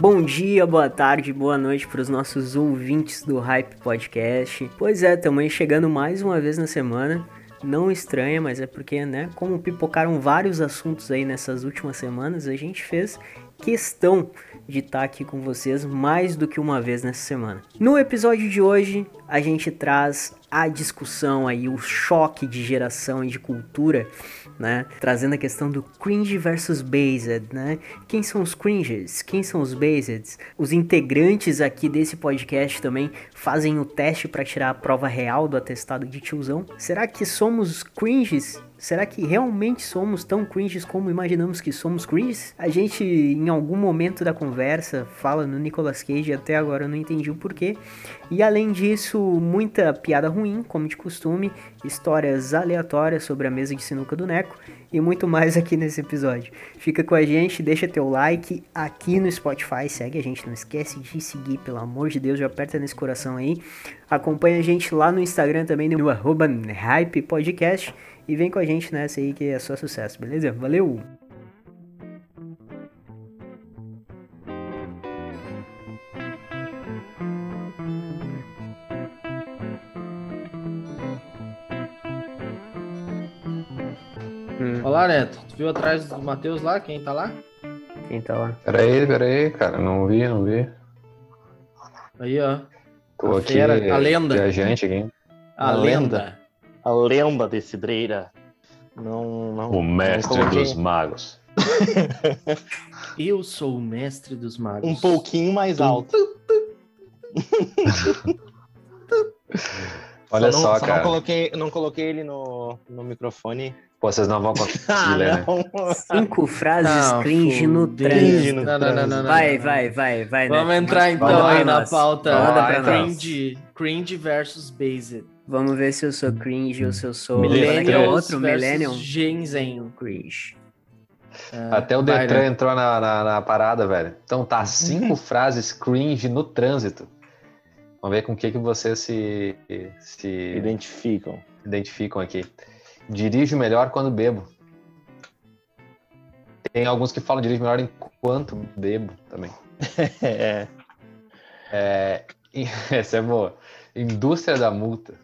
Bom dia, boa tarde, boa noite para os nossos ouvintes do Hype Podcast. Pois é, aí chegando mais uma vez na semana. Não estranha, mas é porque, né, como pipocaram vários assuntos aí nessas últimas semanas, a gente fez questão de estar aqui com vocês mais do que uma vez nessa semana. No episódio de hoje, a gente traz a discussão aí, o choque de geração e de cultura, né? Trazendo a questão do cringe versus based, né? Quem são os cringes? Quem são os based? Os integrantes aqui desse podcast também fazem o teste para tirar a prova real do atestado de tiozão. Será que somos cringes Será que realmente somos tão cringes como imaginamos que somos cringes? A gente, em algum momento da conversa, fala no Nicolas Cage, até agora eu não entendi o porquê. E além disso, muita piada ruim, como de costume, histórias aleatórias sobre a mesa de sinuca do Neco e muito mais aqui nesse episódio. Fica com a gente, deixa teu like aqui no Spotify, segue a gente, não esquece de seguir, pelo amor de Deus, já aperta nesse coração aí. Acompanha a gente lá no Instagram também, no arroba Hype Podcast. E vem com a gente nessa aí que é só sucesso, beleza? Valeu! Hum. Olá, Neto. Tu viu atrás do Matheus lá? Quem tá lá? Quem tá lá? Pera aí, pera aí, cara. Não vi, não vi. Aí, ó. Tô A aqui, fera, a lenda. viajante aqui. A, A lenda. lenda. A lenda de cidreira. Não, não. O mestre não dos magos. Eu sou o mestre dos magos. Um pouquinho mais alto. Olha não, só, Não cara. coloquei, não coloquei ele no, no microfone. Pô, vocês não vão conseguir Ah, ler, né? não. Cinco frases Não, cringe no trânsito. Não, não, não, não, não. Vai, não. vai, vai, vai. Vamos né? entrar então aí na pauta. Vai, cringe, cringe versus based. Vamos ver se eu sou cringe ou se eu sou... O outro? versus Millennium? Gen Z. Cringe. É, Até o vai, Detran né? entrou na, na, na parada, velho. Então tá, cinco frases cringe no trânsito. Vamos ver com o que, que vocês se, se Identificam. identificam aqui. Dirijo melhor quando bebo. Tem alguns que falam dirijo melhor enquanto bebo também. É. É, essa é boa. Indústria da multa.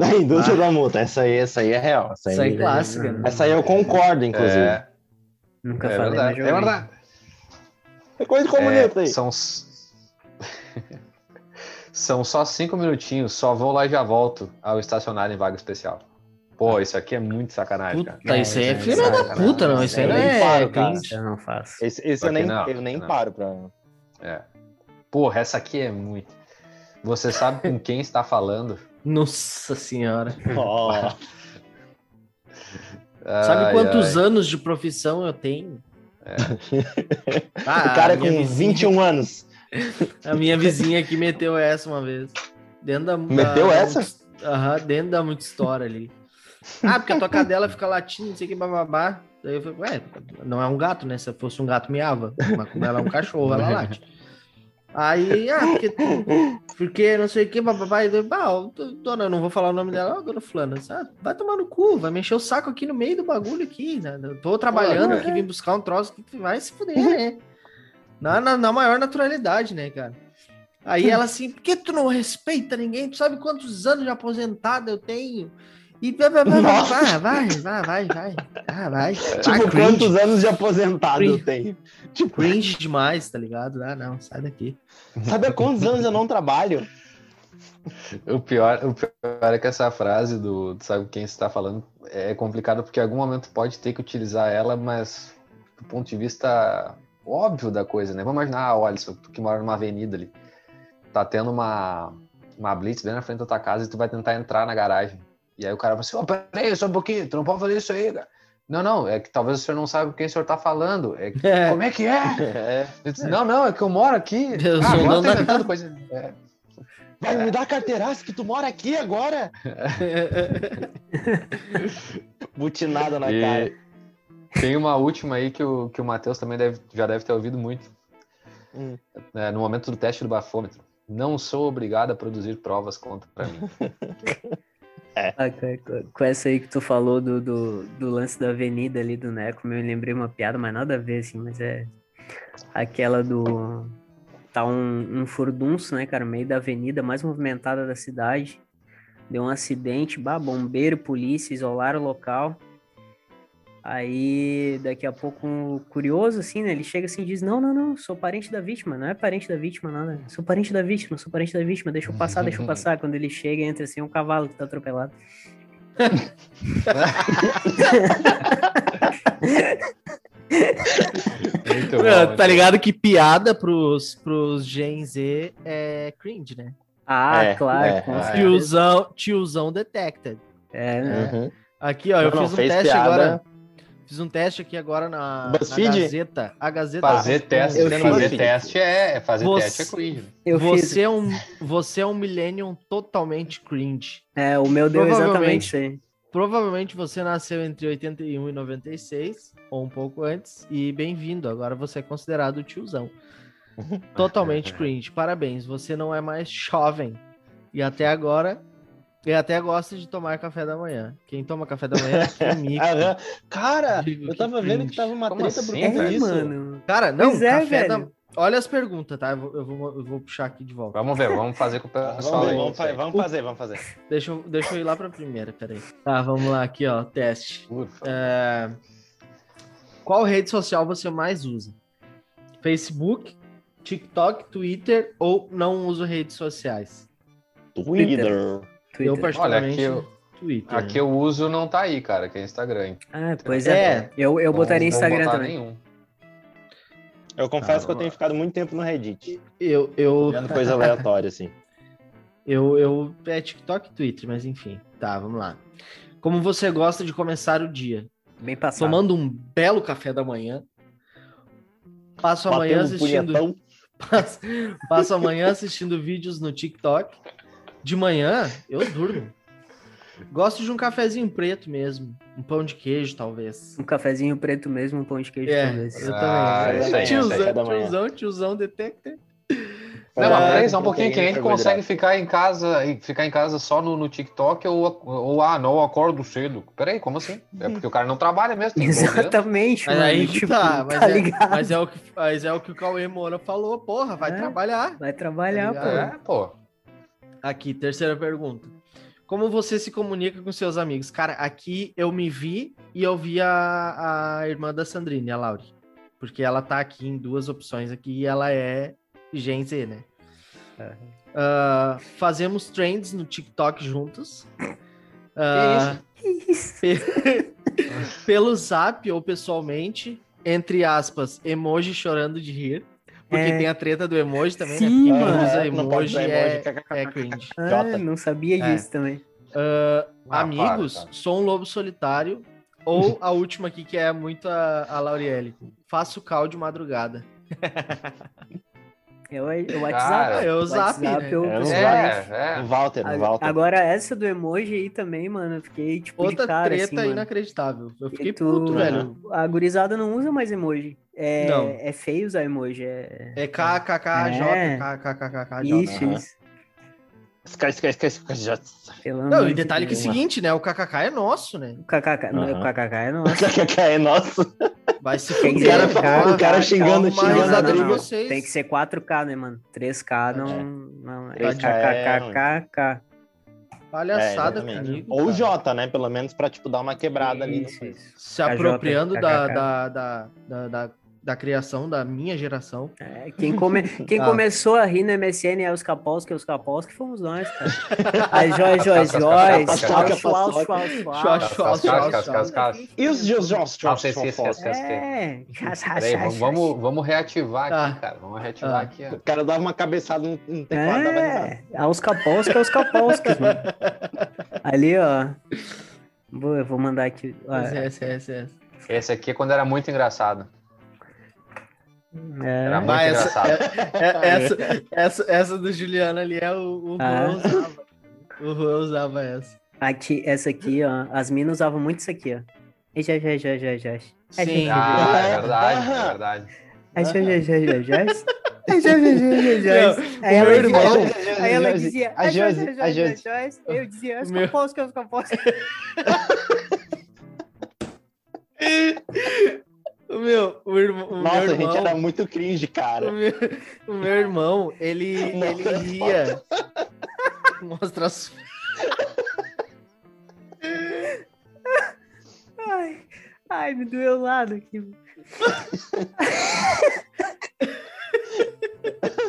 A indústria da multa. Essa aí, essa aí é real. Essa aí, Isso aí é clássica. né? Essa aí eu concordo, inclusive. É, Nunca é falei, verdade. É verdade. É coisa de É, comunista aí. são, são só cinco minutinhos, só vou lá e já volto ao estacionar em vaga especial. Pô, isso aqui é muito sacanagem, cara. Puta, isso aí é É, filha da sacanagem. puta, não. Isso aí não Eu nem é paro, cara. eu não faço. Esse, esse eu nem, não, eu nem não. paro pra. É. Porra, essa aqui é muito. Você sabe com quem está falando? Nossa senhora. Ó, Sabe Ai, quantos ai. anos de profissão eu tenho? Ah, o cara com vizinha- 21 anos. A minha vizinha aqui meteu essa uma vez. Dentro da, Meteu da- essa? Aham, dentro da muita história ali. Ah, porque a tua cadela fica latindo, não sei o que, bababá. Daí eu falei, ué, não é um gato, né? Se fosse um gato, miava. Mas como ela é um cachorro, ela late. Aí, ah, porque, porque não sei o que, daí, bah, dona, eu não vou falar o nome dela, ó, dona Fulana. Ah, vai tomar no cu, vai mexer o saco aqui no meio do bagulho aqui, né? Eu tô trabalhando aqui, vim buscar um troço que vai se fuder, né? Na, na, na maior naturalidade, né, cara? Aí ela assim, por que tu não respeita ninguém? Tu sabe quantos anos de aposentado eu tenho? E vai, vai, vai, vai, Nossa. vai, vai, vai, vai. Ah, vai. Tipo, Ah, quantos anos de aposentado eu Cringe. tenho? cringe demais, tá ligado? Ah, não, sai daqui. Sabe há quantos anos eu não trabalho? O pior, o pior é que essa frase do, do sabe quem está falando é complicada porque em algum momento pode ter que utilizar ela, mas do ponto de vista óbvio da coisa, né? Vamos imaginar, ah, olha, tu que mora numa avenida ali, tá tendo uma, uma blitz bem na frente da tua casa e tu vai tentar entrar na garagem. E aí o cara vai assim, ó, peraí, só um pouquinho, tu não pode fazer isso aí, cara. Não, não, é que talvez o senhor não saiba quem o senhor tá falando. É, que- É. Como é que é? É. Disse, não, não, é que eu moro aqui. Eu ah, agora tá inventando coisa. É. Vai me dar carteiraço que tu mora aqui agora. Butinada na cara. E tem uma última aí que o, que o Matheus também deve, já deve ter ouvido muito. Hum. É, no momento do teste do bafômetro. Não sou obrigado a produzir provas contra mim. Ah, com- com- essa aí que tu falou do, do, do lance da avenida ali do Neco, eu lembrei uma piada, mas nada a ver, assim, mas é aquela do. Tá um, um furdunço, né, cara, meio da avenida mais movimentada da cidade. Deu um acidente, bah, bombeiro, polícia, isolaram o local. Aí, daqui a pouco, um curioso, assim, né? Ele chega assim e diz: Não, não, não, sou parente da vítima, não é parente da vítima, nada. Sou parente da vítima, sou parente da vítima, deixa eu passar, deixa eu passar. Quando ele chega, entra assim um cavalo que tá atropelado. Muito Meu, bom, tá ligado que piada pros, pros Gen Z é cringe, né? Ah, É, claro, é, com é. Tiozão, tiozão detected. É, né? Uhum. Aqui, ó, eu não, fiz um teste piada. agora. Fiz um teste aqui agora na, na? Gazeta. A Gazeta. Fazer teste, Eu fazer fiz. teste é, fazer Você- teste é cringe. Eu você fiz. é um você é um millennium totalmente cringe. É, o meu deu Provavelmente. exatamente isso aí. Provavelmente você nasceu entre 81 e 96, ou um pouco antes, e bem-vindo. Agora você é considerado o tiozão. Totalmente cringe. Parabéns, você não é mais jovem. E até agora, e até gosta de tomar café da manhã. Quem toma café da manhã é mico. Aham. Cara, Digo eu que tava vendo cringe. que tava uma Como treta assim, por É, conta disso. mano. Cara, não, Pois é, café da... velho. Olha as perguntas, tá? Eu vou, eu vou, eu vou puxar aqui de volta. Vamos ver, vamos fazer com o Vamos, pessoal aí. vamos, fa- vamos fazer, vamos fazer. Deixa eu, deixa eu ir lá pra primeira, peraí. Tá, vamos lá aqui, ó, teste. É, Qual rede social você mais usa? Facebook, TikTok, Twitter ou não uso redes sociais? Twitter. Eu, Twitter. Olha, particularmente, aqui eu, Twitter. aqui eu uso não tá aí, cara, que é Instagram. Ah, pois É. é. Eu, eu Não botaria Instagram botar também. Nenhum. Eu confesso Ah, que eu tenho ficado muito tempo no Reddit. Eu, eu, Vendo coisa aleatória, assim. eu, eu, é TikTok e Twitter, mas enfim. Tá, vamos lá. Como você gosta de começar o dia? Bem passado. Tomando um belo café da manhã. Passo a manhã assistindo... Passo, passo a manhã assistindo vídeos no TikTok. De manhã, eu durmo. Gosto de um cafezinho preto mesmo. Um pão de queijo, talvez. Um cafezinho preto mesmo, um pão de queijo, É, talvez. eu Ah, também. isso aí, tiozão, manhã. tiozão, tiozão, detector. Não, É, mas só um pouquinho. proteína, Quem carboidrato. consegue ficar em casa e ficar em casa só no, no TikTok ou, ou ah, não, eu acordo cedo. Peraí, como assim? É porque o cara não trabalha mesmo. tem 12 anos. Exatamente, Mas mano. aí que tipo, tá, mas, tá é, ligado? mas, é o que, mas é o que o Cauê Moura falou, porra, vai É. trabalhar. Vai trabalhar, Tá pô. É, pô. Aqui, terceira pergunta. Como você se comunica com seus amigos? Cara, aqui eu me vi e eu vi a, a irmã da Sandrine, a Lauri. Porque ela tá aqui em duas opções aqui e ela é Gen Z, né? Ah, fazemos trends no TikTok juntos. Pe- Pelo zap ou pessoalmente, entre aspas, emoji chorando de rir. Porque É. tem a treta do emoji também, Sim, né? Quem mano. usa Não pode emoji é, emoji, é cringe. Ah, não sabia É. disso também. Ah, Ah, amigos, para, sou um lobo solitário. Ou a última aqui, que é muito a, a Lauriele. Faço cal de madrugada. Eu, o WhatsApp. Cara, É o o zap, WhatsApp, né? eu É, É, é. Walter, no A- Walter. Agora, essa do emoji aí também, mano, eu fiquei tipo de Outra cara, treta assim, inacreditável. Eu fiquei tu- puto, velho. A gurizada não usa mais emoji. É, Não. é feio usar emoji. É... É KKKJ, É. KKKKJ. Isso, aham. isso. Esca- esca- já- Pelo Não, e de detalhe que é o seguinte, né? O KKK é nosso, né? O KKK, não, Aham. o KKK é nosso. É nosso. Vai se fuder, o cara- Calma, o cara xingando, calma, xingando a vocês. Tem que ser 4K, né, mano? 3K não. É. não é 3K é ruim. KKKK. Palhaçada É, comigo. Ou cara. J, né? Pelo menos pra, tipo, dar uma quebrada ali. no Isso, coisa. isso. Se apropriando da, KKK. da, da, da, da, criação da minha geração. É, quem come... quem Ah. começou a rir no MSN é os Kapowski, os Kapowski fomos nós, cara. Aí Joyce, Joyce, Joyce, Cas- cas- cas- cas- cas- E os Jos Jos Ah. É, Peraí, vamos, vamos, reativar aqui, Tá. cara. Vamos reativar Ah. aqui. O cara dava uma cabeçada no, teclado. É, aos Kapowski, aos Kapowski, mano. Ali, ó. Vou, eu vou mandar aqui. ó, Esse, esse, esse, esse. Esse aqui é quando era muito engraçado. É, Era muito Vai, essa, é- é- essa, essa, essa do Juliano ali é o, o Ah. Juan usava. O Juan usava essa. aqui, essa aqui, ó. As minas usavam muito isso aqui, ó. E já, já, já, já, já. Sim. gente- Ah, é verdade, é verdade. Aí, já, já, já, já, já. Aí ela dizia, aí ela dizia, a Josi, a eu dizia, capós. O meu, o irmão, o Nossa, meu a gente irmão, era muito cringe, o cara. meu, o meu irmão, ele, Nossa, ele ria. Mostra as Ai, ai, me doeu o lado aqui.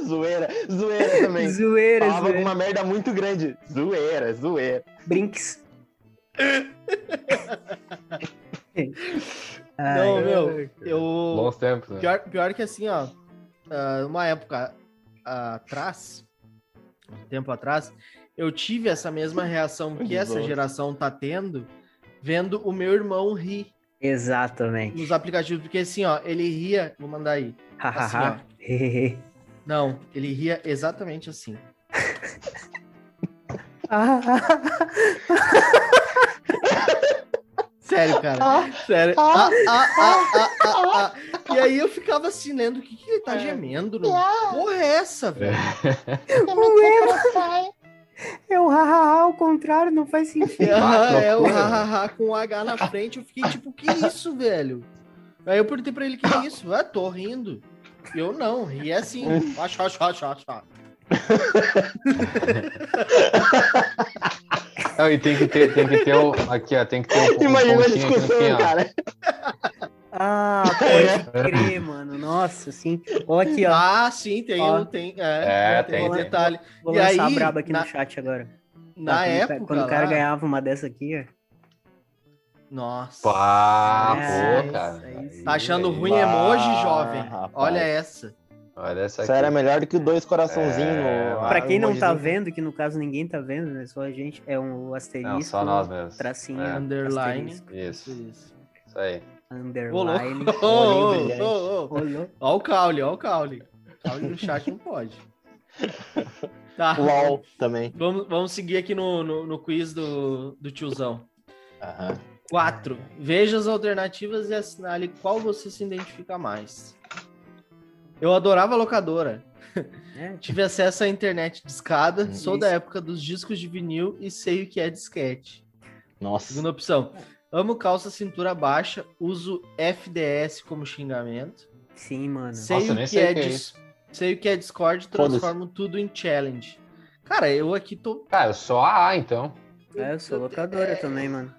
zoeira, zoeira também. Zoeira, Falava zoeira. alguma merda muito grande. Zoeira, zoeira. Brinks. Não, Ai, meu, eu. Bons tempos, né? Pior, pior que assim, ó. ah, uma época atrás, um tempo atrás, eu tive essa mesma reação que essa geração tá tendo, vendo o meu irmão rir Exatamente. nos aplicativos. Porque assim, ó, ele ria. Vou mandar aí. Assim, Hahaha. Hehehe. Não, ele ria exatamente assim. Sério, cara. Sério. Ah, ah, ah, ah, ah, ah. E aí eu ficava assim, lendo, o que, que ele tá gemendo? Não? Porra, é essa, velho? É o hahaha ao contrário, não faz sentido. Ah, é o hahaha com o H na frente. Eu fiquei tipo, que isso, velho? Aí eu perguntei pra ele, que é isso? Ah, tô rindo. E eu não, ri assim. Acho, acho, acho, acho. Não, e tem que ter, tem que ter o. Aqui, ó, tem que ter o. um Imagina a pontinho aqui no discussão, fim, ó. cara. Ah, pode crer, mano. Nossa, sim. Ó aqui, ó. Ah, sim, tem, Ó. tem, É, é, tem, tem um tem. detalhe. Vou e lançar a aí, braba aqui na- no chat agora. Na quando, época. Quando o cara lá- ganhava uma dessa aqui, ó. Nossa. Pá, É, pô, cara. Tá achando Aí, ruim emoji, jovem? rapaz. Olha essa. Olha essa Isso aqui. era melhor do que dois coraçãozinhos É. Pra quem não tá vendo, que no caso ninguém tá vendo, né? Só a gente, é um asterisco. Não, só nós mesmo. Tracinho, É. Underline. asterisco, Isso, Isso. isso aí. Underline. Ô, ô, ô. Ó o caule, ó o caule. Caule no chat não pode. Tá. LOL também. Vamos, vamos seguir aqui no, no, no quiz do, do tiozão. Aham. 4. Veja as alternativas e assinale qual você se identifica mais. Eu adorava a locadora. É, Tive acesso à internet discada. Sou Isso. da época dos discos de vinil e sei o que é disquete. Nossa. Segunda opção. Amo calça cintura baixa. Uso FDS como xingamento. sim, mano. Sei Nossa, o que sei é o que é dis- Sei o que é Discord. Transformo tudo em challenge. Cara, eu aqui tô. Cara, só a A, então. É, eu sou locadora também, mano.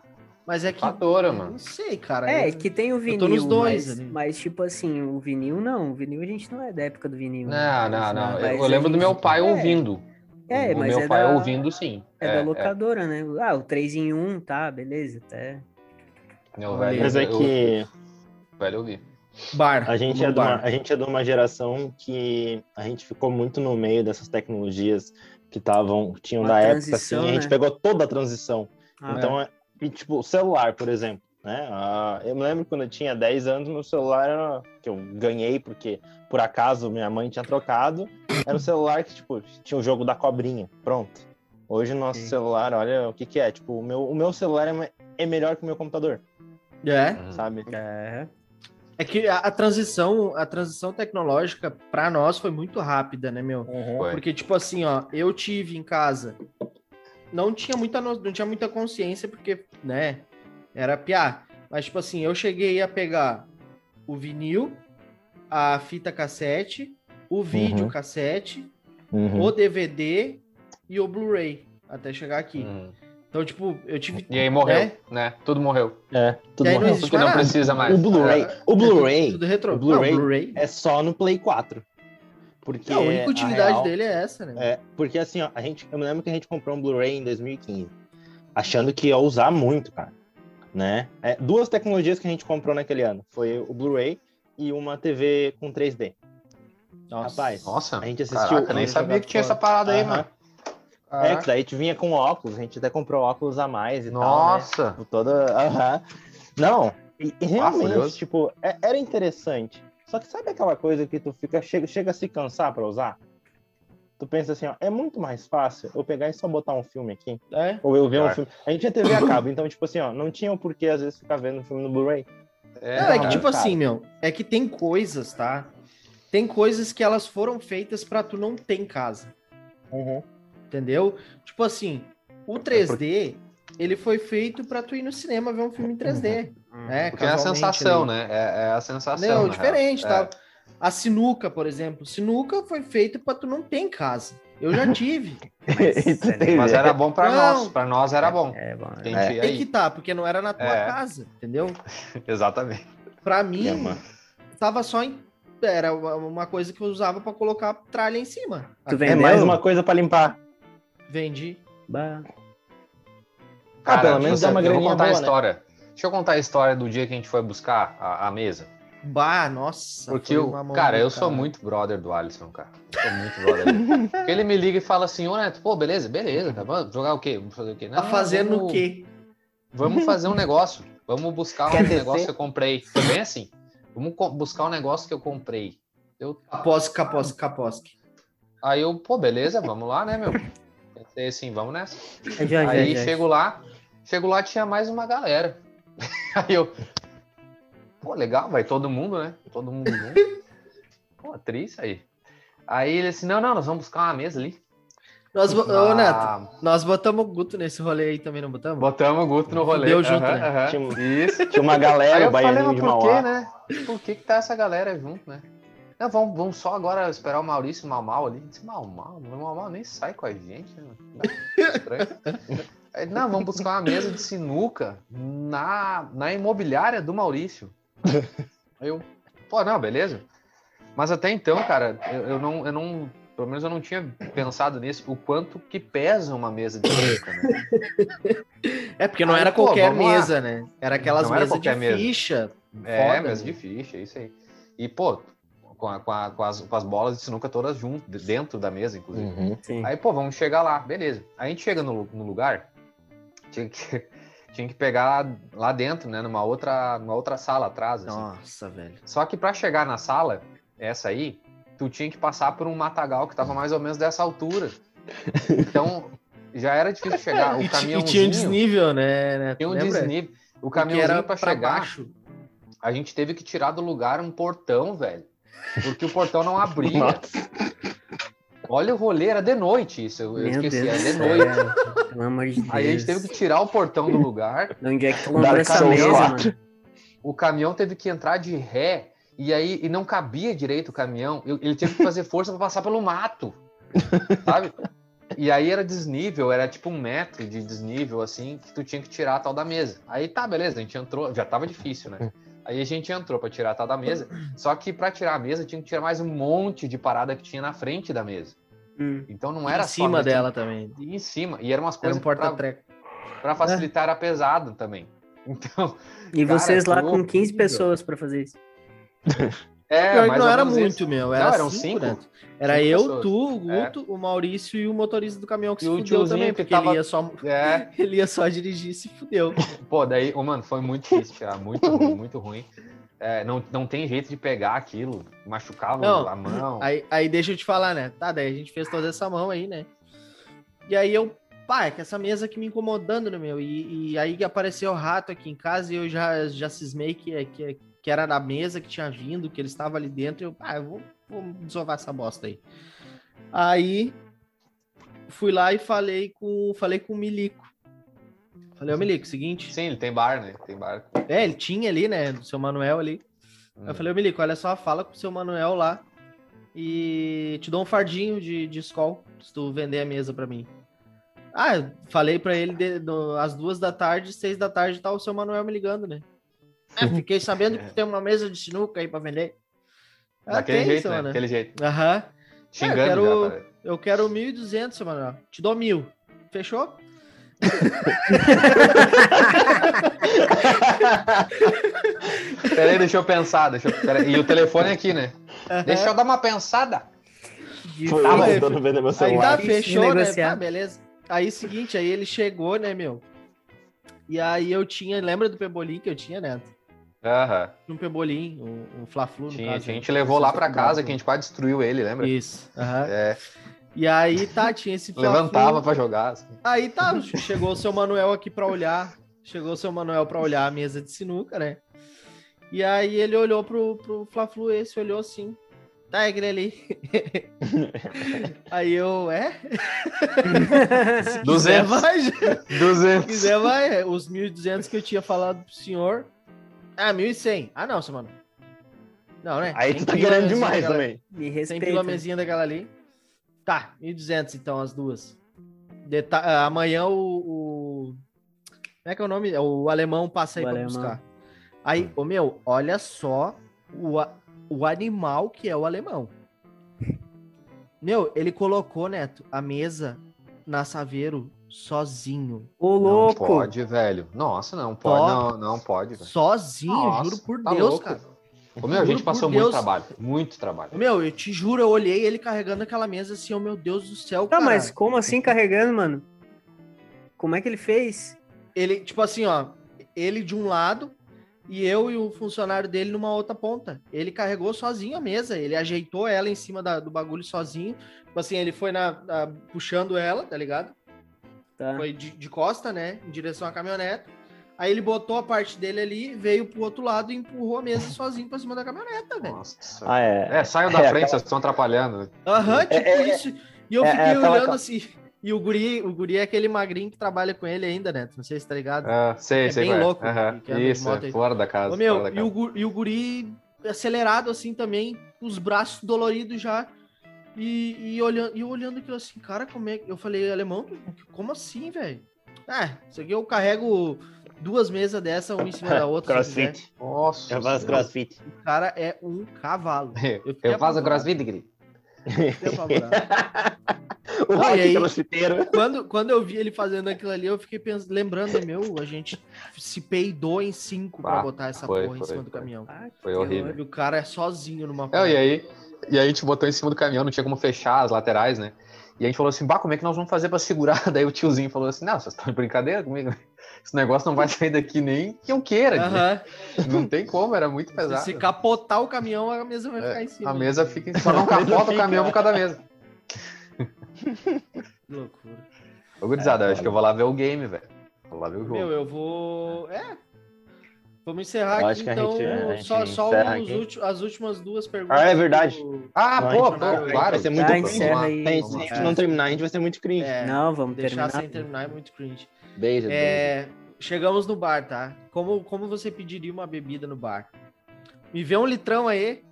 Mas é que. Eu mano. Não sei, cara. É, Eu- que tem o vinil, tô nos dois mas, ali. mas tipo assim, o vinil não, o vinil a gente não é da época do vinil. né? Não, não, Mas, não. Eu, a lembro do gente- meu pai é, ouvindo. É, o mas meu é pai da- ouvindo, sim. É, da locadora, né? Ah, o 3 em 1, tá, beleza, até. Meu velho, Mas é eu- que velho ouvi. Bar. a gente, é de uma, bar. a gente é de uma geração que a gente ficou muito no meio dessas tecnologias que estavam, tinham Uma da época, assim, transição, a gente né? pegou toda a transição. Ah, Então, é, e, tipo, o celular, por exemplo, né? Ah, eu me lembro quando eu tinha 10 anos, meu celular era que eu ganhei porque por acaso minha mãe tinha trocado, era um celular que tipo tinha o jogo da cobrinha, pronto. Hoje o nosso Sim. celular, olha o que que é, tipo, o meu, o meu celular é, é melhor que o meu computador, É. Uhum. sabe? É. É que a, a transição, a transição tecnológica pra nós foi muito rápida, né, meu? Foi. Porque tipo assim, ó, eu tive em casa, não tinha muita no- não tinha muita consciência porque, né, era piá. Mas tipo assim, eu cheguei a pegar o vinil, a fita cassete, o vídeo Uhum. cassete, Uhum. o DVD e o Blu-ray até chegar aqui. Uhum. Então, tipo, eu tive E aí morreu, né? né? Tudo morreu. É, tudo não morreu. existe Porque não precisa mais. O Blu-ray, É, o Blu-ray tudo retrô. o Blu-ray Não, Blu-ray. é só no Play 4. Porque a única utilidade real- dele é essa, né? É, porque assim, ó, a gente, eu me lembro que a gente comprou um Blu-ray em 2015, achando que ia usar muito, cara, né? É, duas tecnologias que a gente comprou naquele ano, foi o Blu-ray e uma TV com 3D. Rapaz, Nossa, A gente assistiu- caraca, nem sabia que tinha essa parada aí, mano. É, que daí te vinha com óculos, a gente até comprou óculos a mais e tal, né? Nossa. Tipo, Toda, aham. Não, e, e realmente, tipo, é- era interessante. Só que sabe aquela coisa que tu fica, chega, chega a se cansar pra usar? Tu pensa assim, ó, é muito mais fácil eu pegar e só botar um filme aqui. É. Ou eu ver um Claro. filme. A gente tinha TV a cabo, então, tipo assim, ó, não tinha o porquê, às vezes, ficar vendo um filme no Blu-ray. É, Não, é que tipo cara. assim, meu, é que tem coisas, tá? tem coisas que elas foram feitas pra tu não ter em casa. Uhum. Entendeu? Tipo assim, o 3D, ele foi feito pra tu ir no cinema ver um filme em 3D. Né? Porque é a sensação, ali. né? É, é a sensação. Não, diferente, real. tá? A sinuca, por exemplo. Sinuca foi feita pra tu não ter em casa. Eu já tive. É, É, mas ideia? era bom pra Não. nós. Pra nós era bom. É bom. Quem É. Tem que tá, porque não era na tua É. casa, entendeu? Exatamente. Pra É, mim, tava só em. Era uma coisa que eu usava pra colocar tralha em cima. Tu É mais uma coisa pra limpar. Vendi. Bah. Ah, pelo menos deixa dá uma vou graninha contar a boa, né? história. Deixa eu contar a história do dia que a gente foi buscar a, a mesa. Bah, nossa. Porque, foi eu, uma mão cara, eu sou cara. muito brother do Alisson, cara. Eu Sou muito brother. ele me liga e fala assim, ô Neto, pô, beleza, beleza, cara, vamos jogar o quê? Vamos fazer o quê? Tá Não, fazendo o vamos- quê? Vamos fazer um negócio. Vamos buscar um Quer descer? negócio que eu comprei. Foi bem assim. Vamos buscar um negócio que eu comprei. Eu, Caposque, caposque, caposque. aí eu, pô, beleza, vamos lá, né, meu? Pensei assim, vamos nessa. Já, já, Aí já. chego lá, chego lá, tinha mais uma galera. Aí eu, pô, legal, vai todo mundo, né? Todo mundo junto. Pô, triste aí. Aí ele assim, não, não, nós vamos buscar uma mesa ali. Nós, bo- Ô, Neto, Ah, nós botamos o Guto nesse rolê aí também, não botamos? Botamos o Guto no rolê. Deu junto, né? Tinha- Isso. Tinha uma galera, o baianinho mas de por Mauá. que, né? Por que que tá essa galera junto, né? Não, vamos, vamos só agora esperar o Maurício Mal Mal ali. Disse, Mal Mal? O Mal Mal nem sai com a gente, né? Não, estranho. Aí, não, vamos buscar uma mesa de sinuca na, na imobiliária do Maurício. Aí eu, pô, não, beleza. Mas até então, cara, eu, eu não, eu não, pelo menos eu não tinha pensado nisso, o quanto que pesa uma mesa de sinuca, né? É, porque não Aí, era pô, qualquer vamos lá. mesa, né? Era aquelas Não era mesas de qualquer mesa. ficha. É, Foda, mesa né? de ficha, é isso aí. E, pô, com, a- com, a- com as, com as bolas de sinuca todas juntas, dentro da mesa, inclusive. Uhum. Aí, pô, vamos chegar lá, beleza. Aí a gente chega no, no lugar, tinha que, tinha que pegar lá, dentro, né, numa outra, numa outra sala atrás, assim. Nossa, velho. Só que pra chegar na sala, essa aí, tu tinha que passar por um matagal que tava mais ou menos dessa altura. Então, já era difícil chegar. O e caminhãozinho... tinha um desnível, né? né? Tinha um Lembra? desnível. O caminhãozinho pra chegar, baixo. a gente teve que tirar do lugar um portão, velho. Porque o portão não abria. Nossa. Olha o rolê, era de noite isso. Eu, Meu esqueci, Deus era de noite. Pelo amor de Deus. Aí a gente teve que tirar o portão do lugar. De onde é que tu comprou essa mesa, 4. mano? O caminhão teve que entrar de ré. E aí e não cabia direito o caminhão. Ele teve que fazer força para passar pelo mato. Sabe? E aí era desnível, era tipo um metro de desnível, assim, que tu tinha que tirar a tal da mesa. Aí tá, beleza, a gente entrou, já tava difícil, né? Aí a gente entrou para tirar a tal da mesa, só que para tirar a mesa tinha que tirar mais um monte de parada que tinha na frente da mesa. Hum. Então não era em cima dela também. E em cima. E eram umas Era coisas um pra, porta-treco. pra facilitar, era pesado também. Então, E Cara, vocês lá com 15 horrível. pessoas pra fazer isso. é, não ou era muito, isso. meu. Não, Era eram cinco, cinco? né? Era Cinco eu, pessoas. tu, o Guto, o Maurício e o motorista do caminhão que E se fudeu também, que porque tava- ele ia só. É, Ele ia só dirigir e se fudeu. pô, daí, ô, mano, foi muito difícil, cara, muito ruim, muito ruim. É, não, não tem jeito de pegar aquilo, machucava Não, a mão. Aí, aí deixa eu te falar, né? Tá, daí a gente fez toda essa mão aí, né? E aí eu, pá, é que essa mesa aqui me incomodando, né, meu? E, e aí apareceu o rato aqui em casa e eu já, já cismei que, que, que era da mesa que tinha vindo, que ele estava ali dentro. E eu, pá, eu vou, vou desovar essa bosta aí. Aí fui lá e falei com, falei com o Milico. Falei, ô Milico, seguinte. Sim, ele tem bar, né? Tem bar. É, ele tinha ali, né? Do seu Manuel ali. Hum. Eu falei, ô Milico, olha só, fala com o seu Manuel lá e te dou um fardinho de, de Skol se tu vender a mesa pra mim. Ah, falei pra ele de- do- às duas da tarde, seis da tarde tá o seu Manuel me ligando, né? É, fiquei sabendo que tem uma mesa de sinuca aí pra vender. Ah, Daquele tem, jeito, né? Daquele jeito. Aham. Xingando É, quero- já. Eu quero 1.200, seu Manuel. Te dou mil. Fechou? Peraí, deixa eu pensar. Deixa eu... E o telefone aqui, né? Deixa eu dar uma pensada. Foi tentando vender meu Aí celular. tá, Difícil de fechou, né? Tá, beleza. Aí, seguinte, aí ele chegou, né, meu? E aí eu tinha, lembra do Pebolim que eu tinha, né? Aham. Um Pebolim, um, um Fla-Flu, no Tinha, caso. A né? gente levou lá pra casa, que a gente quase destruiu ele, lembra? Isso, aham. É, E aí, tá, tinha esse Fla-Flu. levantava pra jogar. assim. Aí tá, chegou o seu Manuel aqui pra olhar. Chegou o seu Manuel pra olhar a mesa de sinuca, né? E aí ele olhou pro, pro Fla-Flu esse, olhou assim. Tá, é aquele ali. Aí eu, é? Se quiser, 200. vai. Se 200. quiser, vai. Os 1.200 que eu tinha falado pro senhor. Ah, 1.100. Ah, não, semana. Não, né? Aí 100 tu tá querendo demais daquela- também. Me 100 respeita. pila mesinha daquela ali. Tá, 1.200 então, as duas. Deta- ah, amanhã o, o- Como é que é o nome? O alemão passa aí O pra alemão. buscar. Aí, ô meu, olha só o, o animal que é o alemão. Meu, ele colocou, Neto, a mesa na Saveiro sozinho. Ô, Não louco. pode, velho. Nossa, não pode. Não, não pode, velho. Sozinho, Nossa, juro por tá Deus, louco. cara. Ô, meu, a gente passou muito Deus. trabalho. Muito trabalho. Meu, eu te juro, eu olhei ele carregando aquela mesa assim, oh meu Deus do céu, Tá, mas como assim carregando, mano? Como é que ele fez? Ele, tipo assim, ó, ele de um lado e eu e o funcionário dele numa outra ponta. Ele carregou sozinho a mesa, ele ajeitou ela em cima da- do bagulho sozinho. Tipo assim, ele foi na, na- puxando ela, tá ligado? Tá. Foi de, de costa, né, em direção à caminhonete. Aí ele botou a parte dele ali, veio pro outro lado e empurrou a mesa sozinho pra cima da caminhoneta, velho. Nossa. Ah, é. É, saiam da É, frente, vocês estão atrapalhando. Aham, tipo É, é, isso. E eu é, é fiquei aquela olhando assim. E o guri, o guri é aquele magrinho que trabalha com ele ainda, né? Não sei se tá ligado. Ah, sei, É sei. bem qual é. louco, Aham. que Isso, é fora da casa. Ô, meu, fora da e o, casa. e o guri acelerado assim também, os braços doloridos já. E, e olhando, e olhando aquilo assim, cara, como é que. Eu falei, alemão, como assim, velho? Ah, isso aqui eu carrego duas mesas dessa, uma em cima da outra. Crossfit. Nossa. Eu faço crossfit. O cara é um cavalo. Eu fiquei Eu faço crossfit, apavorado. o rock aí- crossfiteiro. quando, quando eu vi ele fazendo aquilo ali, eu fiquei pensando, lembrando, meu, a gente se peidou em cinco pra Ah, botar essa foi, porra em foi, cima do foi. caminhão. Ah, Foi horror. horrível. E o cara é sozinho numa Não, e aí, e aí a gente botou em cima do caminhão, não tinha como fechar as laterais, né? E a gente falou assim, bah, como é que nós vamos fazer pra segurar? Daí o tiozinho falou assim, não, vocês estão de brincadeira comigo? Esse negócio não vai sair daqui nem que eu queira. Aham. Não tem como, era muito pesado. se capotar o caminhão, a mesa vai É, ficar em cima. a mesa fica em cima, não capota o caminhão por causa da mesa. Loucura. Ô, gurizada, É, eu acho que eu vou lá ver o game, velho. Vou lá ver o jogo. Meu, eu vou. É. Vamos encerrar Eu aqui, então. gente- só só ulti- as últimas duas perguntas. Ah, é verdade. do- Ah, Não, pô, a pô, claro. vai ser muito cringe. encerra aí. Se a gente- não terminar, a gente vai ser muito cringe. É, Não, vamos deixar terminar. sem terminar é muito cringe. Beijo, beijo. É, chegamos no bar, tá? Como, como você pediria uma bebida no bar? Me vê um litrão aí.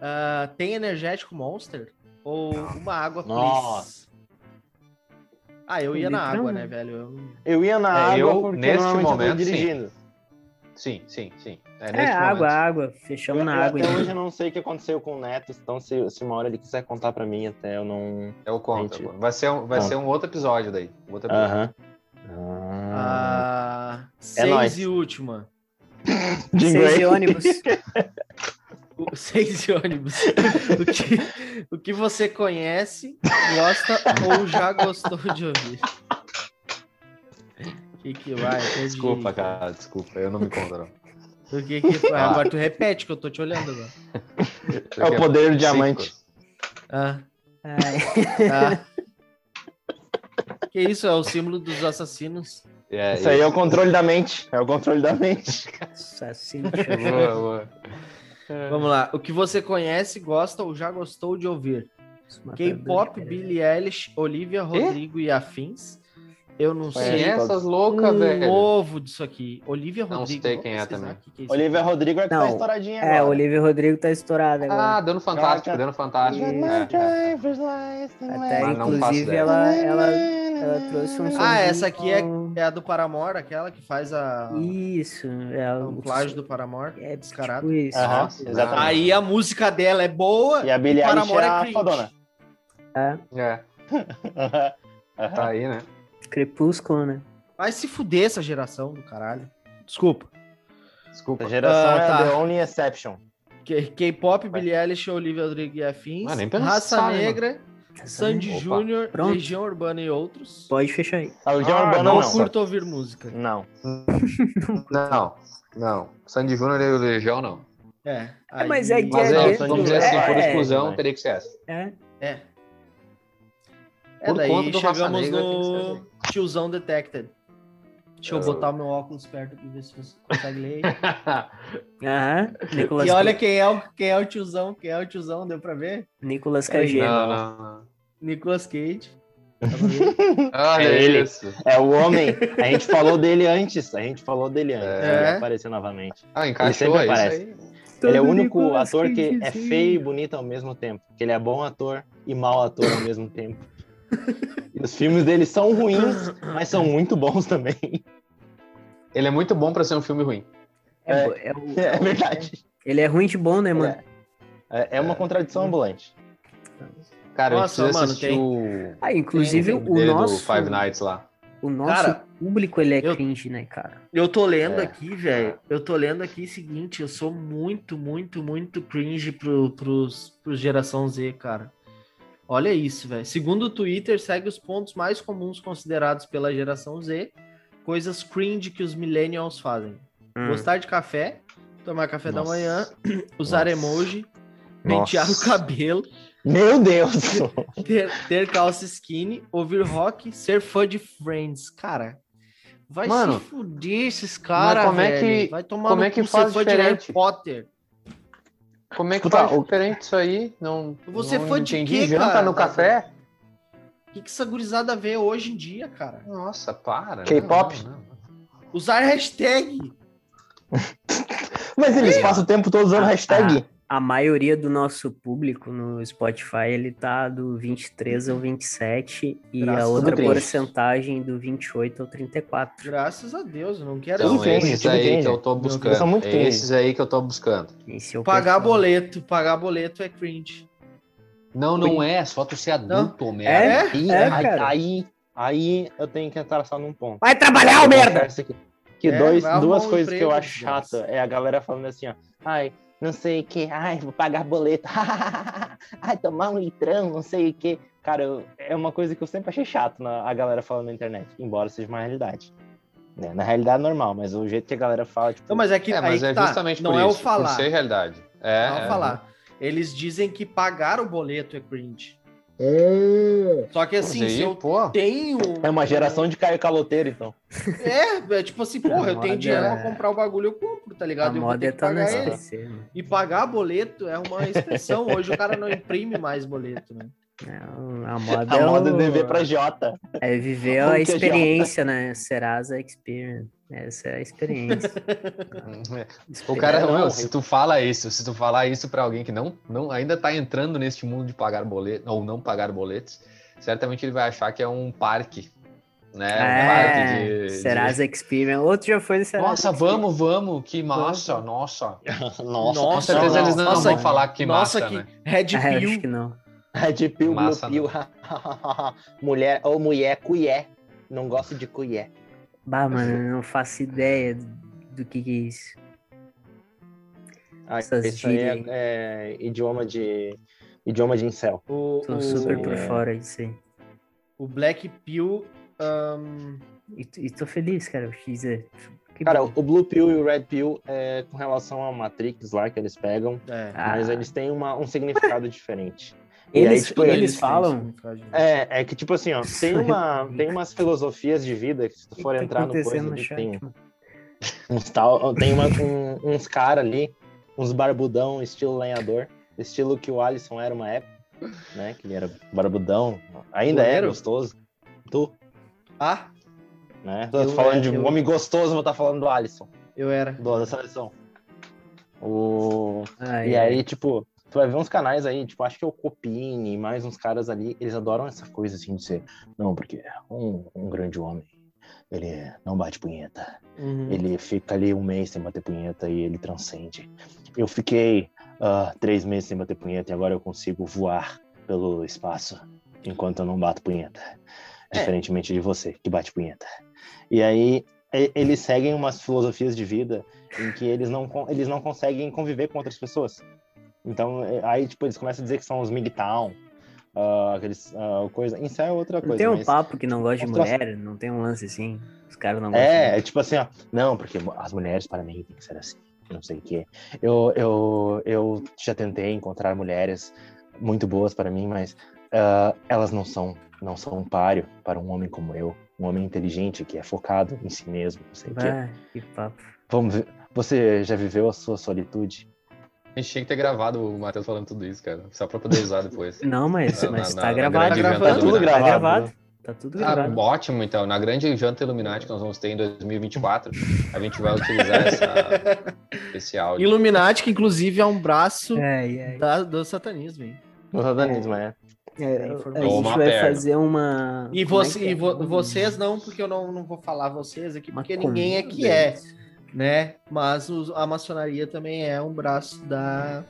Ah, tem energético Monster? Ou uma água, please? Nossa. Ah, eu ia na água, né, velho? Eu- Eu ia na É, água eu, porque neste normalmente eu momento, sim. Sim, sim, sim. É, É, água, água. Fechamos Eu- na eu- água. Até então. hoje eu não sei o que aconteceu com o Neto, então se, se uma hora ele quiser contar pra mim, até eu não... Eu conto. Gente. Vai, ser um, vai Ah. ser um outro episódio daí. Um outro episódio. Aham. Ah. Ah, seis nóis. e última. Seis de ônibus. Seis e ônibus. o, que, o que você conhece, gosta ou já gostou de ouvir? O que que vai? Desculpa, cara, desculpa. Eu não me conto. O que que vai? Ah. Agora tu repete que eu tô te olhando agora. É o poder do diamante. Ah, Ai, tá. que isso? É o símbolo dos assassinos. É, Isso aí é o controle da mente. É o controle da mente. assassino. Boa, boa. Vamos lá. O que você conhece, gosta ou já gostou de ouvir? K-pop, Billie Eilish, Olivia Rodrigo e afins. Eu não Quem sei. é essas loucas, um velho? novo disso aqui. Olivia Não Rodrigo. sei vamos quem é também. aqui, que é Olivia. Rodrigo é que tá Não. estouradinha É, agora. o Olivia Rodrigo tá estourado agora. Ah, dando fantástico, Caraca. dando fantástico. É, é. Até, Mas não faço inclusive, ela, ela, ela trouxe um Ah, essa aqui é, é a do Paramore, aquela que faz a, Isso, é a o plágio do Paramore. É descarado. tipo isso. Aham, exatamente. Aí a música dela é boa. E a Billie Eilish Paramore é é a fodona. É, É, tá aí, né? Crepúsculo, né? Vai se fuder essa geração do caralho. Desculpa. Desculpa. A geração Ah, é tá. The Only Exception. K-pop, Billie Eilish, Olivia Rodrigo e afins. Ah, nem Raça mano. Negra, Sandy Opa, Júnior. Legião Urbana e outros. Pode fechar aí. A Legião Ah, Urbana Não não. curto ouvir música. Não. Não, não. Sandy Júnior e o Legião, não. É. É, mas é que Mas é é, dizer assim, é, por é, exclusão, é. teria que ser essa. É. É. É, Por daí conta do chegamos Negra, que no ser tiozão Detected. Deixa eu botar o meu óculos perto aqui, ver se você consegue ler. Aham. Nicolas, e olha quem é, o, quem é o tiozão, quem é o tiozão, deu pra ver? Nicolas É, Cage. não, não, não. Nicolas Cage. Olha É ele. isso. É o homem. A gente falou dele antes. A gente falou dele antes. É. Ele apareceu novamente. Ah, Ele encaixou sempre é isso aparece. aí. Ele é o único Nicolas ator que é Cagezinho. feio e bonito ao mesmo tempo. Que ele é bom ator e mau ator ao mesmo tempo. E os filmes dele são ruins, mas são muito bons também. Ele é muito bom pra ser um filme ruim. É, é o- É verdade. Ele é ruim de bom, né, mano? É, é uma contradição ambulante. Cara, Nossa, eu mano, tem- o Ah, inclusive filme o nosso, Five Nights lá. o nosso Cara, público, ele é eu- cringe, né, cara? Eu tô lendo É. aqui, velho. Eu tô lendo aqui o seguinte, eu sou muito, muito, muito cringe pro, pros, pros geração Z, cara. Olha isso, velho. Segundo o Twitter, segue os pontos mais comuns considerados pela geração Z, coisas cringe que os millennials fazem. Hum. Gostar de café, tomar café da Nossa. manhã, usar Nossa. emoji, pentear o Nossa. cabelo, Meu Deus! ter, ter calça skinny, ouvir rock, ser fã de Friends. Cara, vai Mano, se fuder esses caras, como é velho. que- vai tomar como no é que faz ser fã de Harry diferente? Potter. Como é que Escuta, faz o- diferente isso aí? Não, Você não foi de entendi. quê, Janta cara? no café? O que, que essa gurizada vê hoje em dia, cara? Nossa, para. K-pop? Usar hashtag. Mas eles passam o tempo todo usando Ah, hashtag. A maioria do nosso público no Spotify, ele tá do 23 ao 27 e Graças a outra porcentagem do 28 ao 34. Graças a Deus, eu não quero Então, Tudo cringe, esses aí que eu tô buscando. são muito É esses aí que eu tô buscando. Esse é o pagar pessoal. boleto. Pagar boleto é cringe. Não, não é. Só tu ser adulto, É? merda. Aí, É, aí- cara. aí, aí eu tenho que entrar só num ponto. Vai trabalhar, ô Eu merda! Que, É, dois, duas coisas que eu emprego, acho chato desgraça. é a galera falando assim, ó. Ai, não sei o que, ai, vou pagar boleto. ai, tomar um litrão, não sei o que. Cara, eu- é uma coisa que eu sempre achei chato na, a galera falando na internet, embora seja uma realidade. né? Na realidade é normal, mas o jeito que a galera fala, tipo, Não, mas é que, É, mas é tá. justamente não por é isso. o falar. Por ser realidade. É, Não é é. o falar. Eles dizem que pagar o boleto é cringe. Só que assim, aí, se eu pô, tenho. é uma geração de Caio Caloteiro, então. É, é tipo assim, porra, eu tenho dinheiro é- pra comprar o bagulho, eu compro, tá A ligado? Eu vou moda ter é que tá pagar? E pagar boleto é uma expressão. Hoje o cara não imprime mais boleto, né? A moda, A é, moda é o- dever pra Jota. é viver a é experiência, né? Serasa Experience. Essa é a experiência. o cara, meu, se tu fala isso, se tu falar isso pra alguém que não, não ainda tá entrando neste mundo de pagar boleto ou não pagar boletos, certamente ele vai achar que é um parque, né? Um parque É, de, de- Serasa Experience. Outro já foi no Serasa Nossa, Experience. vamos, vamos, que massa, nossa. Nossa, Nossa, Com certeza não, eles não, nossa, vão falar que Nossa, massa, que né? Red É, acho Pill. que não. Red Pill, Blue Massa, Pill. mulher, ou mulher, cuié. Não gosto de cuié. Bah, mano, eu não faço ideia do, que, que é isso. Ah, Essas isso aí é, é idioma de idioma de incel. O, Tô o, super por é. fora disso aí. o Black Pill. ahn, E, e tô feliz, cara. Quis dizer. Que Cara, bom. o Blue Pill e o Red Pill é com relação ao Matrix lá que eles pegam, é. Ah, mas eles têm uma, um significado diferente. E eles, aí, tipo, eles, Eles têm falam. de- É, é que tipo assim, ó, tem uma tem umas filosofias de vida que se tu O que for tá entrar no coisa no chat, tem uns tal, tem uma- um- uns cara ali, uns barbudão estilo lenhador, estilo que o Alisson era uma época, né? Que ele era barbudão, ainda é Goleiro? gostoso. Tu, Ah, né? Tô Eu falando era- de um eu- homem gostoso, vou estar falando do Alisson, eu era. do, da seleção. O... Ai, E ai. aí, tipo, tu vai ver uns canais aí, tipo, acho que é o Copini e mais uns caras ali, eles adoram essa coisa assim de ser, não, porque um, um grande homem, ele não bate punheta. Uhum. Ele fica ali um mês sem bater punheta e ele transcende. Eu fiquei ah, três meses sem bater punheta e agora eu consigo voar pelo espaço enquanto eu não bato punheta. É. Diferentemente de você, que bate punheta. E aí, eles seguem umas filosofias de vida em que eles não, eles não conseguem conviver com outras pessoas. Então, é- aí, tipo, eles começam a dizer que são os MGTOW, ah, aqueles ah, coisa. Isso é outra Não coisa. tem um mas- papo que não gosta de mulher? Não tem um lance assim? Os caras não gostam. É, é tipo assim, ó. Não, porque as mulheres para mim tem que ser assim. Não sei o quê. Eu, eu, eu já tentei encontrar mulheres muito boas para mim, mas ah, elas não são, não são um páreo para um homem como eu. um homem inteligente que é focado em si mesmo, não sei o quê. Que papo. Vamos ver. Você já viveu a sua solitude? A gente tinha que ter gravado o Matheus falando tudo isso, cara. Só pra poder usar depois. Não, mas, Na- mas na- tá na gravado. grande Tá janta gravado. iluminada. Tá gravado. Tá tudo Ah, gravado. ótimo, então. Na grande janta Illuminati que nós vamos ter em 2024, a gente vai utilizar essa, esse áudio. Illuminati, que inclusive é um braço É, é. da- do satanismo, hein? No satanismo, é. É, a informação. gente Uma vai perna. fazer uma. E, é você, que é? e vo- vocês não, porque eu não, não vou falar vocês aqui, Uma porque ninguém é que é. Né? Mas os- a maçonaria também é um braço da.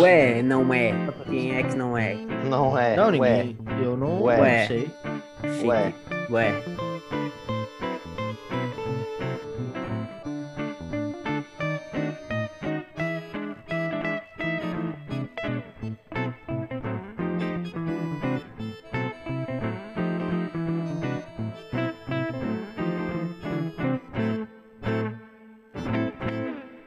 Ué, não é. Quem é que não é? Não é. não, ué. ninguém. Eu não, Ué. não sei. Ué. Ué.